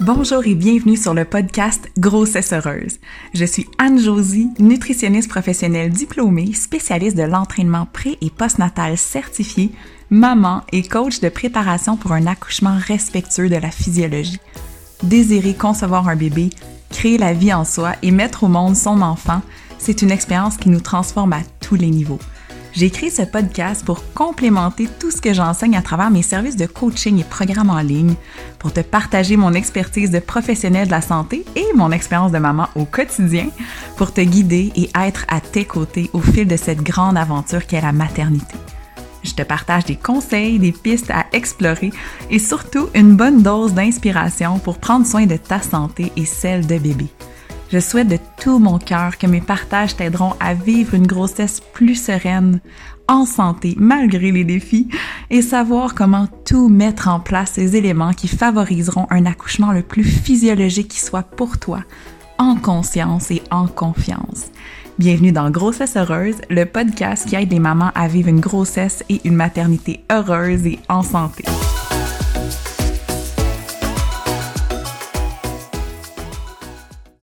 Bonjour et bienvenue sur le podcast Grossesse heureuse. Je suis Anne-Josie, nutritionniste professionnelle diplômée, spécialiste de l'entraînement pré- et postnatal certifié, maman et coach de préparation pour un accouchement respectueux de la physiologie. Désirer concevoir un bébé, créer la vie en soi et mettre au monde son enfant, c'est une expérience qui nous transforme à tous les niveaux. J'ai créé ce podcast pour complémenter tout ce que j'enseigne à travers mes services de coaching et programmes en ligne, pour te partager mon expertise de professionnel de la santé et mon expérience de maman au quotidien, pour te guider et être à tes côtés au fil de cette grande aventure qu'est la maternité. Je te partage des conseils, des pistes à explorer et surtout une bonne dose d'inspiration pour prendre soin de ta santé et celle de bébé. Je souhaite de tout mon cœur que mes partages t'aideront à vivre une grossesse plus sereine, en santé malgré les défis, et savoir comment tout mettre en place ces éléments qui favoriseront un accouchement le plus physiologique qui soit pour toi, en conscience et en confiance. Bienvenue dans Grossesse heureuse, le podcast qui aide les mamans à vivre une grossesse et une maternité heureuse et en santé.